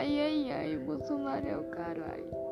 Ai, ai, ai, Bolsonaro é o caralho.